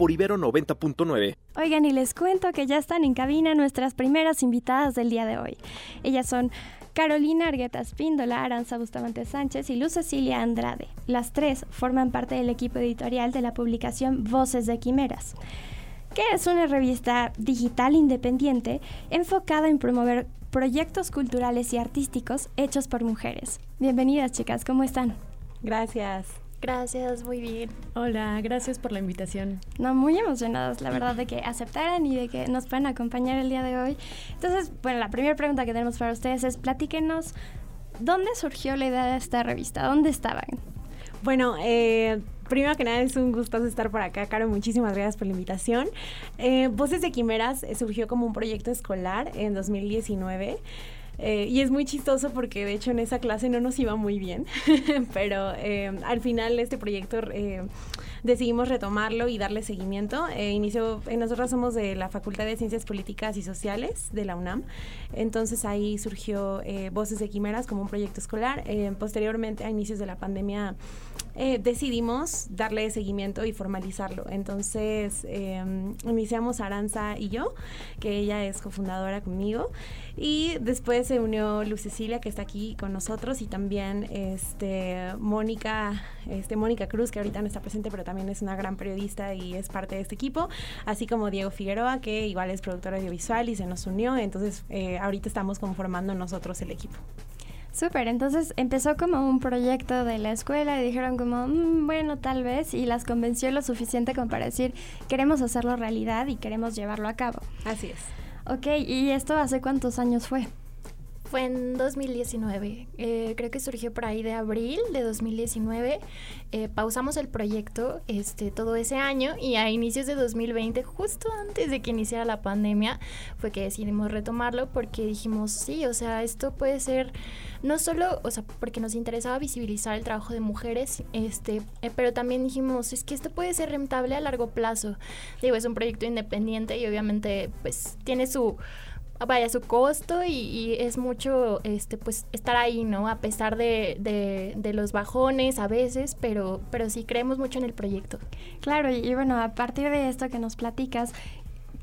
Por Ibero 90.9. Oigan, y les cuento que ya están en cabina nuestras primeras invitadas del día de hoy. Ellas son Carolina Argueta Espíndola, Aranza Bustamante Sánchez y Luz Cecilia Andrade. Las tres forman parte del equipo editorial de la publicación Voces de Quimeras que es una revista digital independiente enfocada en promover proyectos culturales y artísticos hechos por mujeres. Bienvenidas chicas, ¿cómo están? Gracias. Gracias, muy bien. Hola, gracias por la invitación. No, muy emocionadas, la verdad, de que aceptaran y de que nos puedan acompañar el día de hoy. Entonces, bueno, la primera pregunta que tenemos para ustedes es, platíquenos, ¿dónde surgió la idea de esta revista? ¿Dónde estaban? Bueno, eh, primero que nada es un gusto estar por acá, Caro. Muchísimas gracias por la invitación. Eh, Voces de Quimeras eh, surgió como un proyecto escolar en 2019. Eh, y es muy chistoso porque de hecho en esa clase no nos iba muy bien, pero al final este proyecto decidimos retomarlo y darle seguimiento. Eh, inició, eh, nosotros somos de la Facultad de Ciencias Políticas y Sociales de la UNAM, entonces ahí surgió eh, Voces de Quimeras como un proyecto escolar. Eh, posteriormente, a inicios de la pandemia, decidimos darle seguimiento y formalizarlo. Entonces, iniciamos Aranza y yo, que ella es cofundadora conmigo, y después se unió Luz Cecilia, que está aquí con nosotros, y también este, Mónica, este, Mónica Cruz, que ahorita no está presente, pero también es una gran periodista y es parte de este equipo, así como Diego Figueroa, que igual es productor audiovisual y se nos unió, entonces eh, ahorita estamos conformando nosotros el equipo. Súper, entonces empezó como un proyecto de la escuela y dijeron como, mm, bueno, tal vez, y las convenció lo suficiente como para decir, queremos hacerlo realidad y queremos llevarlo a cabo. Así es. Ok, ¿y esto hace cuántos años fue? Fue en 2019, eh, creo que surgió por ahí de abril de 2019. Eh, pausamos el proyecto este, todo ese año y a inicios de 2020, justo antes de que iniciara la pandemia, fue que decidimos retomarlo porque dijimos, sí, o sea, esto puede ser no solo, o sea, porque nos interesaba visibilizar el trabajo de mujeres, este, eh, pero también dijimos, es que esto puede ser rentable a largo plazo. Digo, es un proyecto independiente y obviamente pues tiene su vaya su costo y, es mucho este pues estar ahí no a pesar de, de, los bajones a veces pero pero sí creemos mucho en el proyecto. Claro y, bueno a partir de esto que nos platicas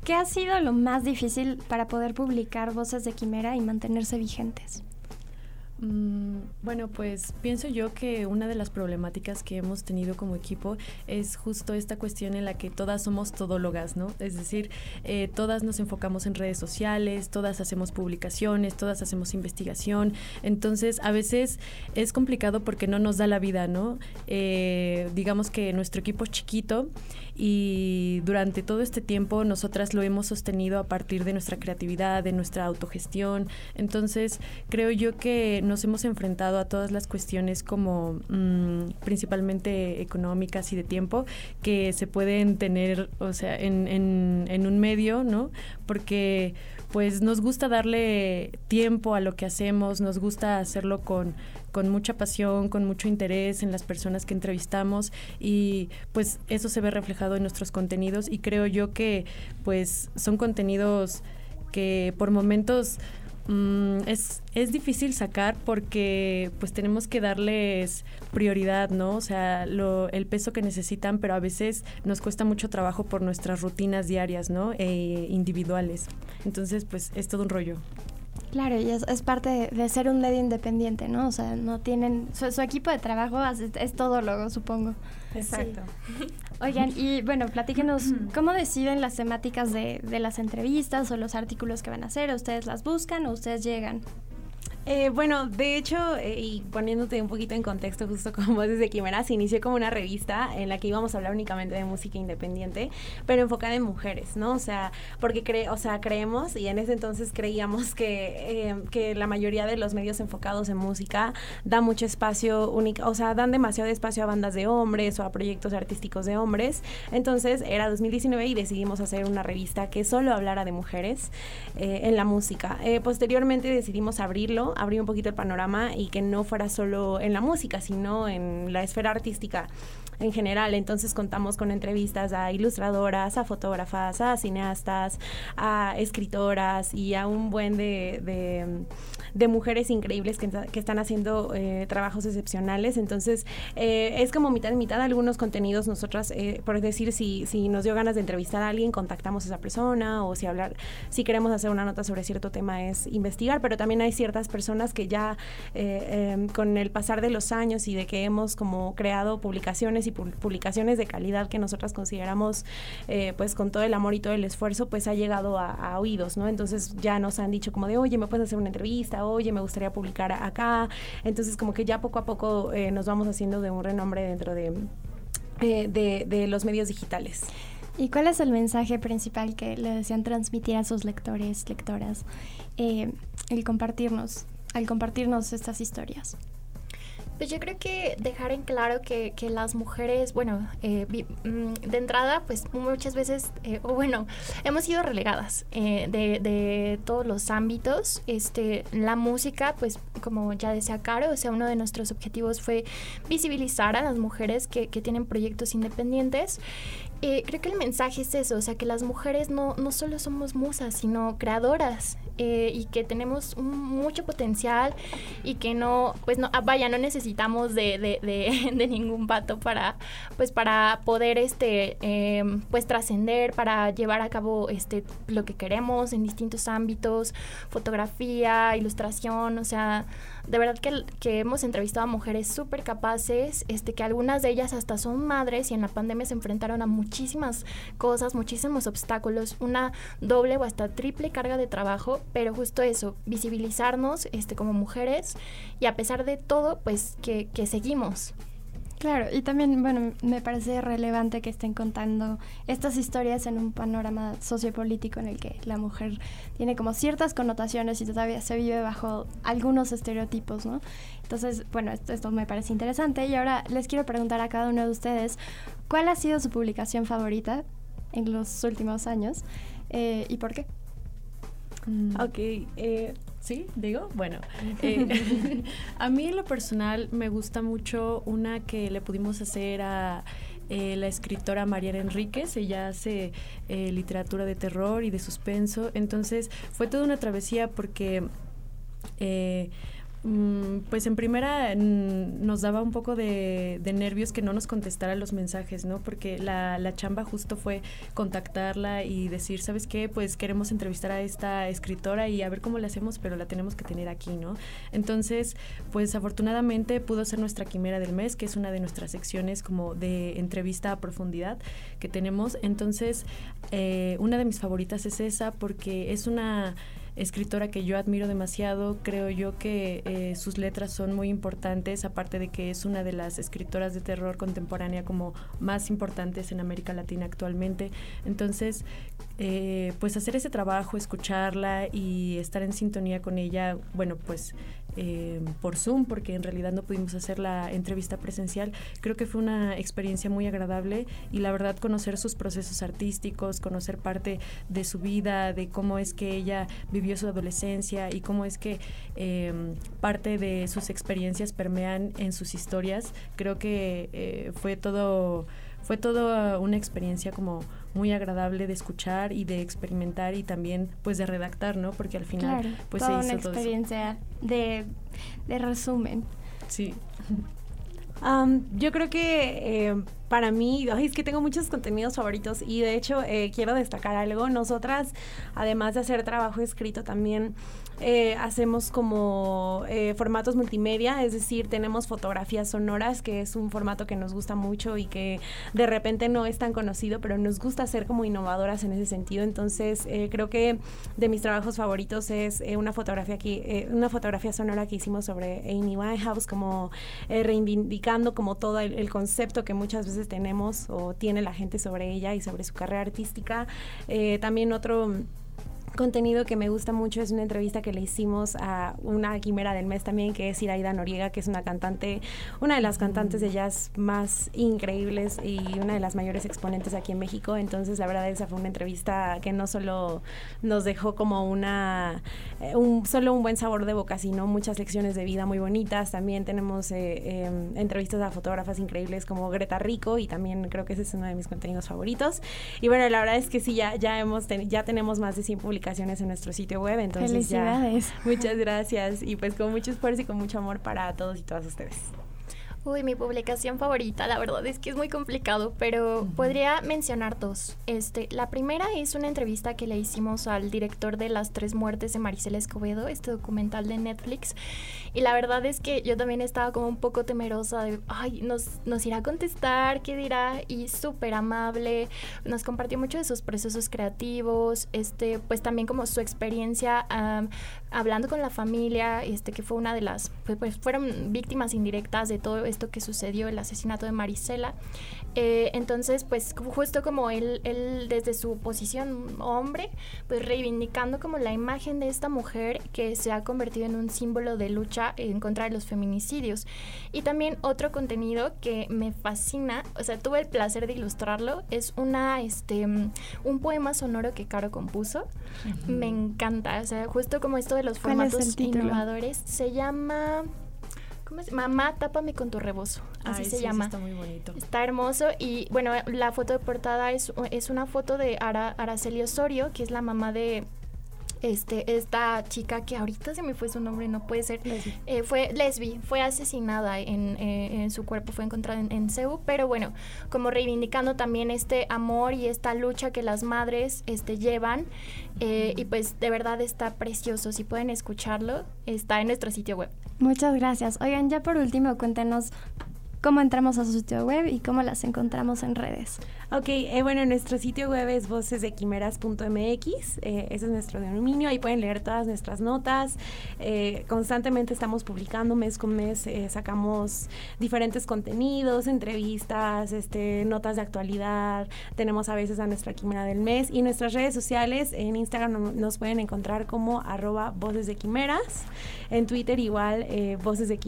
¿qué ha sido lo más difícil para poder publicar voces de quimera y mantenerse vigentes bueno, pues pienso yo que una de las problemáticas que hemos tenido como equipo es justo esta cuestión en la que todas somos todólogas, ¿no? Es decir, eh, todas nos enfocamos en redes sociales, todas hacemos publicaciones, todas hacemos investigación. Entonces, a veces es complicado porque no nos da la vida, ¿no? Eh, digamos que nuestro equipo es chiquito y durante todo este tiempo nosotras lo hemos sostenido a partir de nuestra creatividad, de nuestra autogestión. Entonces, creo yo que nos hemos enfrentado a todas las cuestiones como mm, principalmente económicas y de tiempo que se pueden tener, o sea, en, en, en un medio, ¿no? Porque pues nos gusta darle tiempo a lo que hacemos, nos gusta hacerlo con, con mucha pasión, con mucho interés en las personas que entrevistamos y pues eso se ve reflejado en nuestros contenidos y creo yo que pues son contenidos que por momentos Mm, es, es difícil sacar porque pues tenemos que darles prioridad, ¿no? O sea, lo, el peso que necesitan, pero a veces nos cuesta mucho trabajo por nuestras rutinas diarias, ¿no? E individuales. Entonces, pues es todo un rollo. Claro, y es, parte de, ser un medio independiente, ¿no? O sea, no tienen, su, equipo de trabajo es, todo luego, supongo. Exacto. Oigan, y bueno, platíquenos, ¿cómo deciden las temáticas de, de, las entrevistas o los artículos que van a hacer? ¿Ustedes las buscan o ustedes llegan? Eh, bueno, de hecho, eh, y poniéndote un poquito en contexto, justo como Voces de Quimeras, inició como una revista en la que íbamos a hablar únicamente de música independiente, pero enfocada en mujeres, ¿no? O sea, porque cre o sea, creemos, y en ese entonces creíamos que, eh, que la mayoría de los medios enfocados en música da mucho espacio, única, o sea, dan demasiado espacio a bandas de hombres o a proyectos artísticos de hombres. Entonces, era 2019 y decidimos hacer una revista que solo hablara de mujeres en la música. posteriormente decidimos abrirlo abrir un poquito el panorama y que no fuera solo en la música, sino en la esfera artística en general. Entonces contamos con entrevistas a ilustradoras, a fotógrafas, a cineastas, a escritoras y a un buen de, de, mujeres increíbles que, que están haciendo eh, trabajos excepcionales. Entonces eh, es como mitad y mitad algunos contenidos. Nosotras, eh, por decir, si, si nos dio ganas de entrevistar a alguien, contactamos a esa persona o si hablar, si queremos hacer una nota sobre cierto tema es investigar, pero también hay ciertas personas que ya em, con el pasar de los años y de que hemos como creado publicaciones y publicaciones de calidad que nosotras consideramos eh, pues con todo el amor y todo el esfuerzo pues ha llegado a, oídos, ¿no? Entonces ya nos han dicho como de, oye, ¿me puedes hacer una entrevista? Oye, me gustaría publicar acá. Entonces como que ya poco a poco eh, nos vamos haciendo de un renombre dentro de, eh, de, de los medios digitales. ¿Y cuál es el mensaje principal que le desean transmitir a sus lectores, lectoras, el compartirnos, al compartirnos estas historias? Pues yo creo que dejar en claro que, que las mujeres, bueno, eh, mm, de entrada, pues muchas veces, eh, o bueno, hemos sido relegadas eh, de, de, todos los ámbitos. Este, la música, pues como ya decía Caro, o sea, uno de nuestros objetivos fue visibilizar a las mujeres que, que tienen proyectos independientes eh, creo que el mensaje es eso, o sea, que las mujeres no, no solo somos musas, sino creadoras eh, y que tenemos mucho potencial y que no, pues no, ah, vaya, no necesitamos de, de, de, ningún pato para, pues para poder, este, em, pues trascender, para llevar a cabo, este, lo que queremos en distintos ámbitos, fotografía, ilustración, o sea, de verdad que, que hemos entrevistado a mujeres súper capaces, este, que algunas de ellas hasta son madres y en la pandemia se enfrentaron a muchísimas cosas, muchísimos obstáculos, una doble o hasta triple carga de trabajo, pero justo eso, visibilizarnos este, como mujeres y a pesar de todo, pues que, que seguimos. Claro, y también, bueno, me parece relevante que estén contando estas historias en un panorama sociopolítico en el que la mujer tiene como ciertas connotaciones y todavía se vive bajo algunos estereotipos, ¿no? Entonces, bueno, esto, esto me parece interesante y ahora les quiero preguntar a cada uno de ustedes, ¿cuál ha sido su publicación favorita en los últimos años eh, y por qué? Mm. Ok, eh, Sí, digo, bueno, eh, a mí en lo personal me gusta mucho una que le pudimos hacer a eh, la escritora Mariana Enríquez, ella hace eh, literatura de terror y de suspenso, entonces fue toda una travesía porque... Mm, pues en primera nos daba un poco de, nervios que no nos contestara los mensajes, ¿no? Porque la, la, chamba justo fue contactarla y decir, ¿sabes qué? Pues queremos entrevistar a esta escritora y a ver cómo le hacemos, pero la tenemos que tener aquí, ¿no? Entonces, pues afortunadamente pudo ser nuestra quimera del mes, que es una de nuestras secciones como de entrevista a profundidad que tenemos. Entonces, eh, una de mis favoritas es esa porque es una escritora que yo admiro demasiado. Creo yo que eh, sus letras son muy importantes, aparte de que es una de las escritoras de terror contemporánea como más importantes en América Latina actualmente. Entonces, eh, pues hacer ese trabajo, escucharla y estar en sintonía con ella, bueno, pues eh, por Zoom, porque en realidad no pudimos hacer la entrevista presencial. Creo que fue una experiencia muy agradable y la verdad conocer sus procesos artísticos, conocer parte de su vida, de cómo es que ella vivió su adolescencia y cómo es que eh, parte de sus experiencias permean en sus historias. Creo que eh, fue todo fue toda una experiencia como muy agradable de escuchar y de experimentar y también pues de redactar, ¿no? Porque al final pues toda se hizo una experiencia De, de resumen. Sí. yo creo que eh, para mí, es que tengo muchos contenidos favoritos y de hecho eh, quiero destacar algo. Nosotras, además de hacer trabajo escrito, también eh, hacemos como eh, formatos multimedia, es decir, tenemos fotografías sonoras, que es un formato que nos gusta mucho y que de repente no es tan conocido, pero nos gusta ser como innovadoras en ese sentido. Entonces, eh, creo que de mis trabajos favoritos es una fotografía aquí, una fotografía sonora que hicimos sobre Amy Winehouse, como reivindicando como todo el, el, concepto que muchas veces tenemos o tiene la gente sobre ella y sobre su carrera artística. también otro contenido que me gusta mucho es una entrevista que le hicimos a una quimera del mes también, que es Iraida Noriega, que es una cantante, una de las cantantes de jazz más increíbles y una de las mayores exponentes aquí en México. Entonces, la verdad, esa fue una entrevista que no solo nos dejó como una, eh, un, solo un buen sabor de boca, sino muchas lecciones de vida muy bonitas. También tenemos eh, em, entrevistas a fotógrafas increíbles como Greta Rico y también creo que ese es uno de mis contenidos favoritos. Y bueno, la verdad es que sí, ya, ya, hemos ya tenemos más de 100 publicaciones en nuestro sitio web. Entonces Felicidades. muchas gracias y pues con mucho esfuerzo y con mucho amor para todos y todas ustedes. Uy, mi publicación favorita, la verdad es que es muy complicado, pero podría mencionar dos. Este, la primera es una entrevista que le hicimos al director de Las Tres Muertes de Maricela Escobedo, este documental de Netflix. Y la verdad es que yo también estaba como un poco temerosa de, ay, nos, nos irá a contestar, ¿qué dirá? Y súper amable, nos compartió mucho de sus procesos creativos, este, pues también como su experiencia hablando con la familia, este, que fue una de las, pues, pues fueron víctimas indirectas de todo que sucedió, el asesinato de Marisela. Eh, entonces, pues justo como él, él desde su posición hombre, pues reivindicando como la imagen de esta mujer que se ha convertido en un símbolo de lucha en contra de los feminicidios. Y también otro contenido que me fascina, o sea, tuve el placer de ilustrarlo, es una, este, un poema sonoro que Caro compuso. Me encanta, o sea, justo como esto de los formatos innovadores, se llama... ¿Cómo es? Mamá, tápame con tu rebozo. Así se llama. Está muy bonito. Está hermoso. Y bueno, la foto de portada es, es una foto de Araceli Osorio, que es la mamá de este, esta chica que ahorita se me fue su nombre, no puede ser, eh, fue lesbi, fue asesinada en, eh, en, su cuerpo, fue encontrada en, en pero bueno, como reivindicando también este amor y esta lucha que las madres este, llevan, eh, y pues de verdad está precioso, si pueden escucharlo, está en nuestro sitio web. Muchas gracias. Oigan, ya por último, cuéntenos cómo entramos a su sitio web y cómo las encontramos en redes. Ok, eh, bueno, nuestro sitio web es vocesdequimeras.mx, eh, ese es nuestro dominio, ahí pueden leer todas nuestras notas, eh, constantemente estamos publicando mes con mes, eh, sacamos diferentes contenidos, entrevistas, este, notas de actualidad, tenemos a veces a nuestra quimera del mes y nuestras redes sociales, en Instagram nos pueden encontrar como arroba voces de quimeras, en Twitter igual voces de,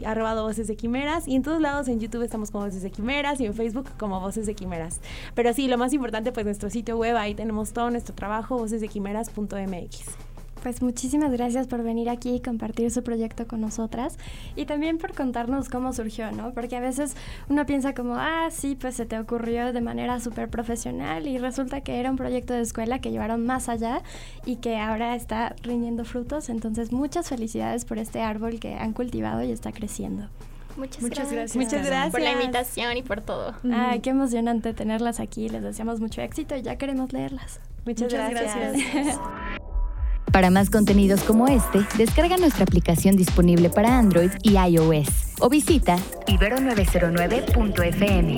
voces quimeras y en todos lados en YouTube estamos como voces de quimeras y en Facebook como voces de quimeras. Pero sí, lo más importante, pues nuestro sitio web, ahí tenemos todo nuestro trabajo, vocesdequimeras.mx. Pues muchísimas gracias por venir aquí y compartir su proyecto con nosotras y también por contarnos cómo surgió, ¿no? Porque a veces uno piensa como, ah, sí, pues se te ocurrió de manera súper profesional y resulta que era un proyecto de escuela que llevaron más allá y que ahora está rindiendo frutos. Entonces, muchas felicidades por este árbol que han cultivado y está creciendo. Muchas, gracias. Muchas gracias. Por la invitación y por todo. Ay, qué emocionante tenerlas aquí. Les deseamos mucho éxito y ya queremos leerlas. Muchas, gracias. Para más contenidos como este, descarga nuestra aplicación disponible para Android y iOS o visita ibero909.fm.